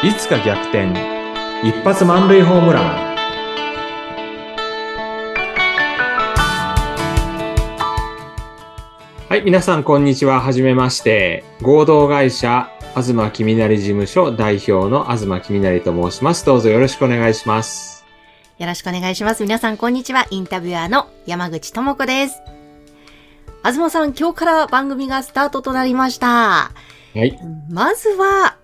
いつか逆転。一発満塁ホームラン。はい皆さんこんにちは。はじめまして。合同会社東きみなり事務所代表の東きみなりと申します。どうぞよろしくお願いします。よろしくお願いします。皆さんこんにちは。インタビュアーの山口智子です。東さん今日から番組がスタートとなりました。はい。まずは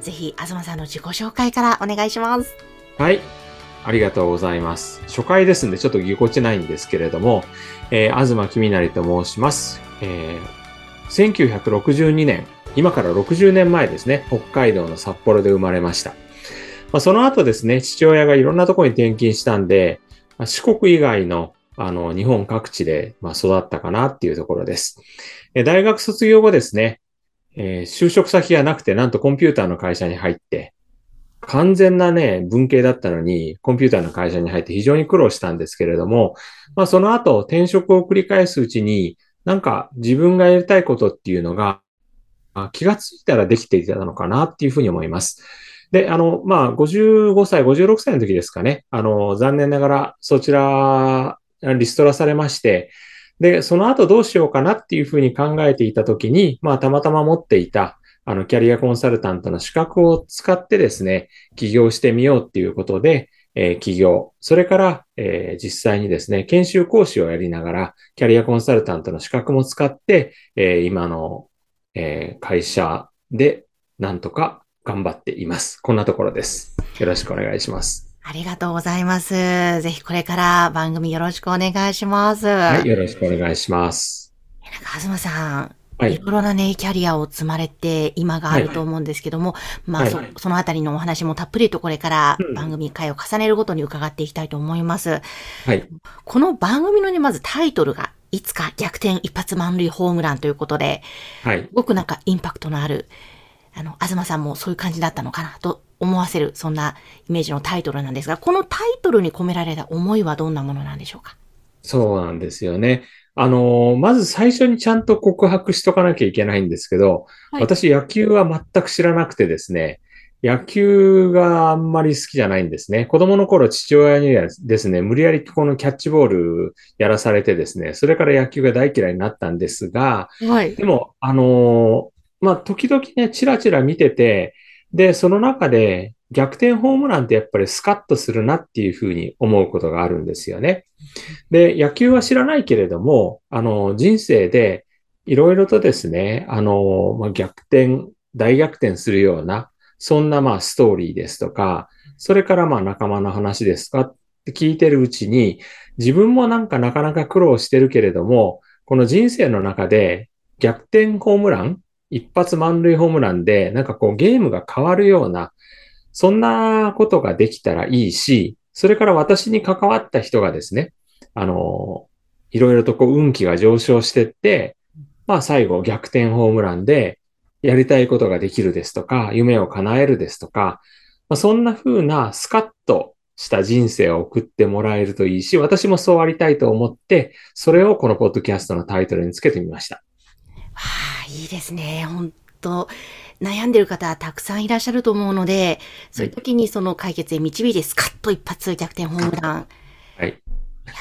ぜひ東さんの自己紹介からお願いしますはいありがとうございます。初回ですんでちょっとぎこちないんですけれども、えー、東きみなりと申します。えー、1962年、今から60年前ですね、北海道の札幌で生まれました。まあ、その後ですね、父親がいろんなところに転勤したんで、四国以外のあの日本各地で、まあ、育ったかなっていうところです。え、大学卒業後ですね、えー、就職先がなくて、なんとコンピューターの会社に入って、完全なね、文系だったのに、コンピューターの会社に入って非常に苦労したんですけれども、まあその後転職を繰り返すうちに、なんか自分がやりたいことっていうのが、気がついたらできていたのかなっていうふうに思います。で、あの、まあ、55歳、56歳の時ですかね。あの、残念ながらそちら、リストラされまして、で、その後どうしようかなっていうふうに考えていた時に、まあ、たまたま持っていた、あの、キャリアコンサルタントの資格を使ってですね、起業してみようっていうことで、えー、起業、それから、えー、実際にですね、研修講師をやりながら、キャリアコンサルタントの資格も使って、えー、今の、え会社でなんとか頑張っています。こんなところです。よろしくお願いします。ありがとうございます。ぜひこれから番組よろしくお願いします。はい、よろしくお願いします。なんか、東さん、はいいろいろなね、キャリアを積まれて今があると思うんですけども、まあ、はいそ、そのあたりのお話もたっぷりとこれからうん番組回を重ねるごとに伺っていきたいと思います。はい。この番組のね、まずタイトルが、いつか逆転一発満塁ホームランということで、はいす。ごくなんかインパクトのある、あの、東さんもそういう感じだったのかなと思わせる、そんなイメージのタイトルなんですが、このタイトルに込められた思いはどんなものなんでしょうか？そうなんですよね。あの、まず最初にちゃんと告白しとかなきゃいけないんですけど、はい私野球は全く知らなくてですね、野球があんまり好きじゃないんですね。子供の頃父親にはですね、無理やりこのキャッチボールやらされてですね、それから野球が大嫌いになったんですが、はい。でも、あのまあ、時々ね、チラチラ見てて、で、その中で逆転ホームランってやっぱりスカッとするなっていうふうに思うことがあるんですよね。で、野球は知らないけれども、あの、人生でいろいろとですね、あの、まあ、逆転、大逆転するような、そんなまあストーリーですとか、それからまあ仲間の話ですかって聞いてるうちに、自分もなんかなかなか苦労してるけれども、この人生の中で逆転ホームラン一発満塁ホームランで、なんかこうゲームが変わるような、そんなことができたらいいし、それから私に関わった人がですね、あの、いろいろとこう運気が上昇してって、まあ最後逆転ホームランでやりたいことができるですとか、夢を叶えるですとか、まあ、そんな風なスカッとした人生を送ってもらえるといいし、私もそうありたいと思って、それをこのポッドキャストのタイトルにつけてみました。はあ、いいですね。本当悩んでる方たくさんいらっしゃると思うので、そういう時にその解決へ導いてスカッと一発逆転ホームラン。はい。い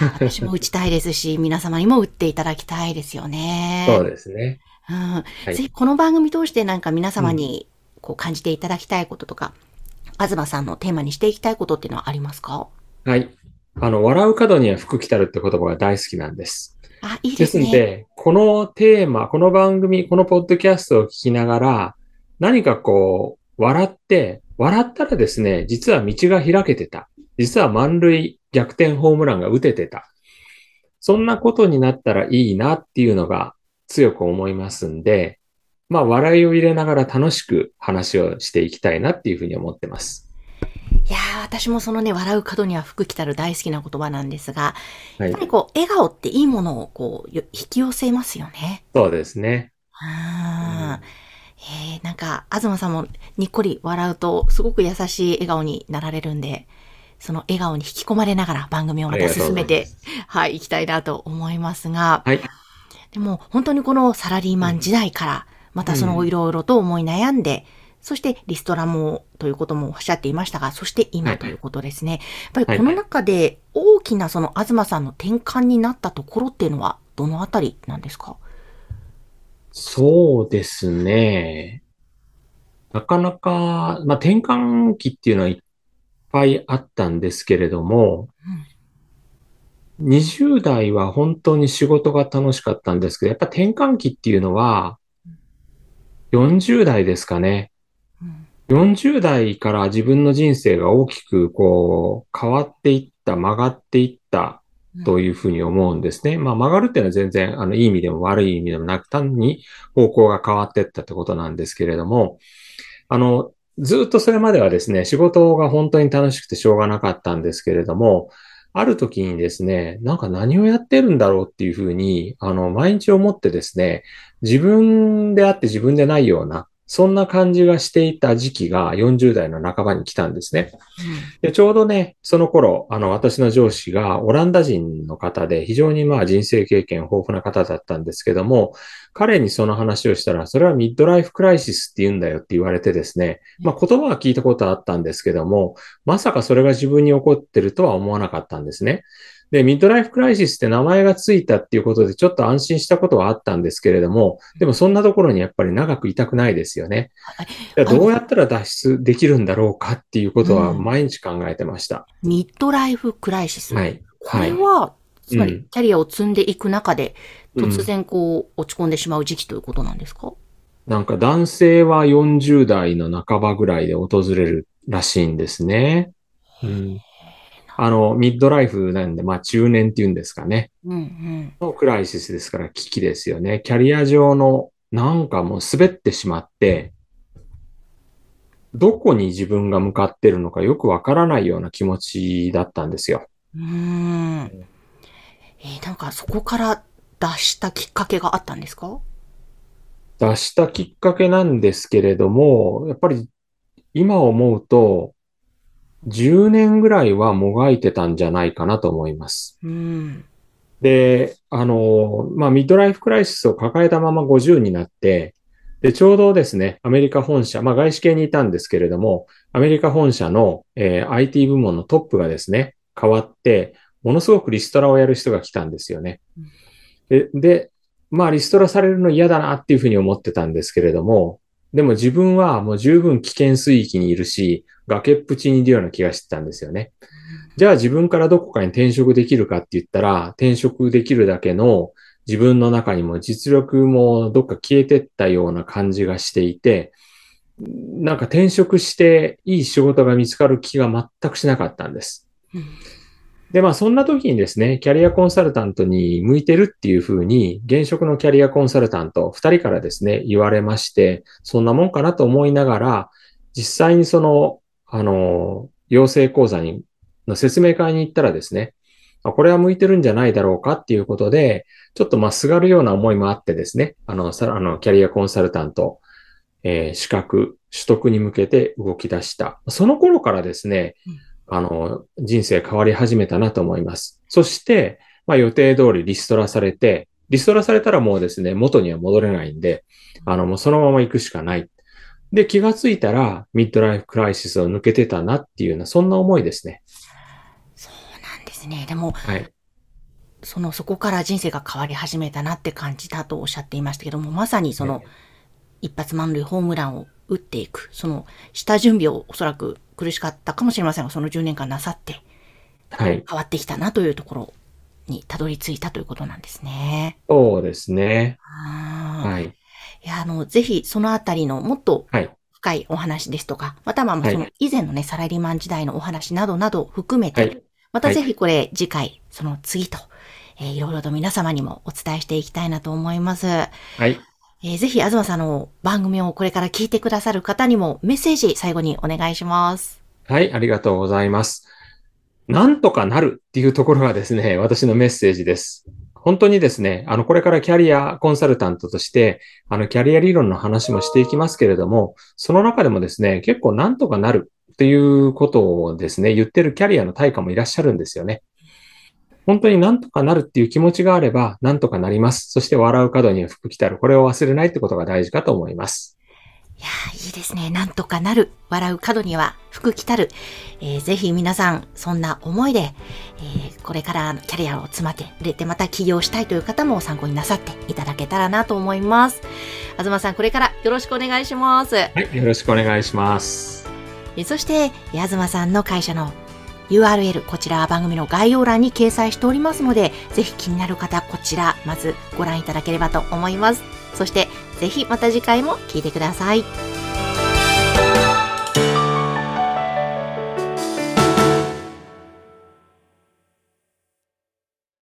や私も打ちたいですし、皆様にも打っていただきたいですよね。そうですね。うん。いぜひこの番組通してなんか皆様にこう感じていただきたいこととか、東さんのテーマにしていきたいことっていうのはありますか？はい。あの、笑う角には服着たるって言葉が大好きなんです。あ、いいですね。すんで、このテーマ、この番組、このポッドキャストを聞きながら、何かこう、笑って、笑ったらですね、実は道が開けてた。実は満塁逆転ホームランが打ててた。そんなことになったらいいなっていうのが強く思いますんで、まあ、笑いを入れながら楽しく話をしていきたいなっていうふうに思ってます。いやー、私もそのね、笑う角には服着たる大好きな言葉なんですが、はいやっぱ。りこう、笑顔っていいものをこう、よ引き寄せますよね。そうですね。あーえー、なんか、東さんもにっこり笑うと、すごく優しい笑顔になられるんで、その笑顔に引き込まれながら番組をまた進めて、はい、行きたいなと思いますが、はい。でも本当にこのサラリーマン時代から、またそのいろいろと思い悩んで、そしてリストラもということもおっしゃっていましたが、そしてはい今ということですね。やっぱりこの中で大きなその東さんの転換になったところっていうのはどのあたりなんですか？そうですね。なかなか、まあ、転換期っていうのはいっぱいあったんですけれども、20代は本当に仕事が楽しかったんですけど、やっぱ転換期っていうのは、40代ですかね。うん40代から自分の人生が大きくこう変わっていった、曲がっていったというふうに思うんですね。まあ曲がるっていうのは全然あのいい意味でも悪い意味でもなく単に方向が変わっていったってことなんですけれども、あの、ずっとそれまではですね、仕事が本当に楽しくてしょうがなかったんですけれども、ある時にですね、なんか何をやってるんだろうっていうふうに、あの、毎日思ってですね、自分であって自分でないような、そんな感じがしていた時期が40代の半ばに来たんですね。で、ちょうどね、その頃、あの、私の上司がオランダ人の方で、非常にまあ人生経験豊富な方だったんですけども、彼にその話をしたら、それはミッドライフクライシスって言うんだよって言われてですね、まあ言葉は聞いたことはあったんですけども、まさかそれが自分に起こってるとは思わなかったんですね。で、ミッドライフクライシスって名前がついたっていうことでちょっと安心したことはあったんですけれども、でもそんなところにやっぱり長くいたくないですよね。どうやったら脱出できるんだろうかっていうことはうん毎日考えてました。ミッドライフクライシス。はい。こはい。れは、つまりうんキャリアを積んでいく中で、うん突然こう落ち込んでしまう時期ということなんですか、なんか男性は40代の半ばぐらいで訪れるらしいんですね。うん。あの、ミッドライフなんで、まあ中年っていうんですかね。うんうん。のクライシスですから危機ですよね。キャリア上のなんかもう滑ってしまって、どこに自分が向かってるのかよくわからないような気持ちだったんですよ。うーん。えーなんかそこから脱したきっかけがあったんですか？出したきっかけなんですけれども、やっぱり今思うと、10年ぐらいはもがいてたんじゃないかなと思います。うん。で、あの、まあ、ミッドライフクライシスを抱えたまま50になって、で、ちょうどですね、アメリカ本社、まあ、外資系にいたんですけれども、アメリカ本社の、えー IT 部門のトップがですね、変わって、ものすごくリストラをやる人が来たんですよね。で、で、まあ、リストラされるの嫌だなっていうふうに思ってたんですけれども、でも自分はもう十分危険水域にいるし、崖っぷちにいるような気がしてたんですよね。じゃあ自分からどこかに転職できるかって言ったら、転職できるだけの自分の中にも実力もどっか消えてったような感じがしていて、なんか転職していい仕事が見つかる気が全くしなかったんです。で、まあそんな時にですね、キャリアコンサルタントに向いてるっていうふうに、現職のキャリアコンサルタント2人からですね、言われまして、そんなもんかなと思いながら、実際にその、あの、養成講座に、の説明会に行ったらですね、これは向いてるんじゃないだろうかっていうことで、ちょっとまあすがるような思いもあってですね、あの、さあの、キャリアコンサルタント、えー資格取得に向けて動き出した。その頃からですね、あの、人生変わり始めたなと思います。そして、まあ予定通りリストラされて、リストラされたらもうですね、元には戻れないんで、あの、もうそのまま行くしかない。で、気がついたら、ミッドライフクライシスを抜けてたなっていうような、そんな思いですね。そうなんですね。でも、はい。その、そこから人生が変わり始めたなって感じたとおっしゃっていましたけども、まさにその、一発満塁ホームランを打っていく、その、下準備をおそらく苦しかったかもしれませんが、その10年間なさってはい。変わってきたなというところにたどり着いたということなんですね。そうですね。はい。いや、あの、ぜひそのあたりのもっとはい。深いお話ですとか、またはまあはいその以前のね、サラリーマン時代のお話などなど含めて、はい。またぜひこれ次回、その次と、えーいろいろと皆様にもお伝えしていきたいなと思います。はい。えーぜひ、東さんの番組をこれから聞いてくださる方にもメッセージ最後にお願いします。はい。ありがとうございます。なんとかなるっていうところがですね、私のメッセージです。本当にですね、あの、これからキャリアコンサルタントとして、あの、キャリア理論の話もしていきますけれども、その中でもですね、結構なんとかなるっていうことをですね、言ってるキャリアの対価もいらっしゃるんですよね。本当になんとかなるっていう気持ちがあれば、なんとかなります。そして笑う角には福来たる。これを忘れないってことが大事かと思います。いやーいいですね。なんとかなる。笑う角には福来たる。えーぜひ皆さん、そんな思いで、えーこれからキャリアを詰まって入れてまた起業したいという方も参考になさっていただけたらなと思います。東さん、これからよろしくお願いします。はい、よろしくお願いします。えそして、え東さんの会社の URL、こちらは番組の概要欄に掲載しておりますので、ぜひ気になる方、こちら、まずご覧いただければと思います。そして、ぜひまた次回も聴いてください。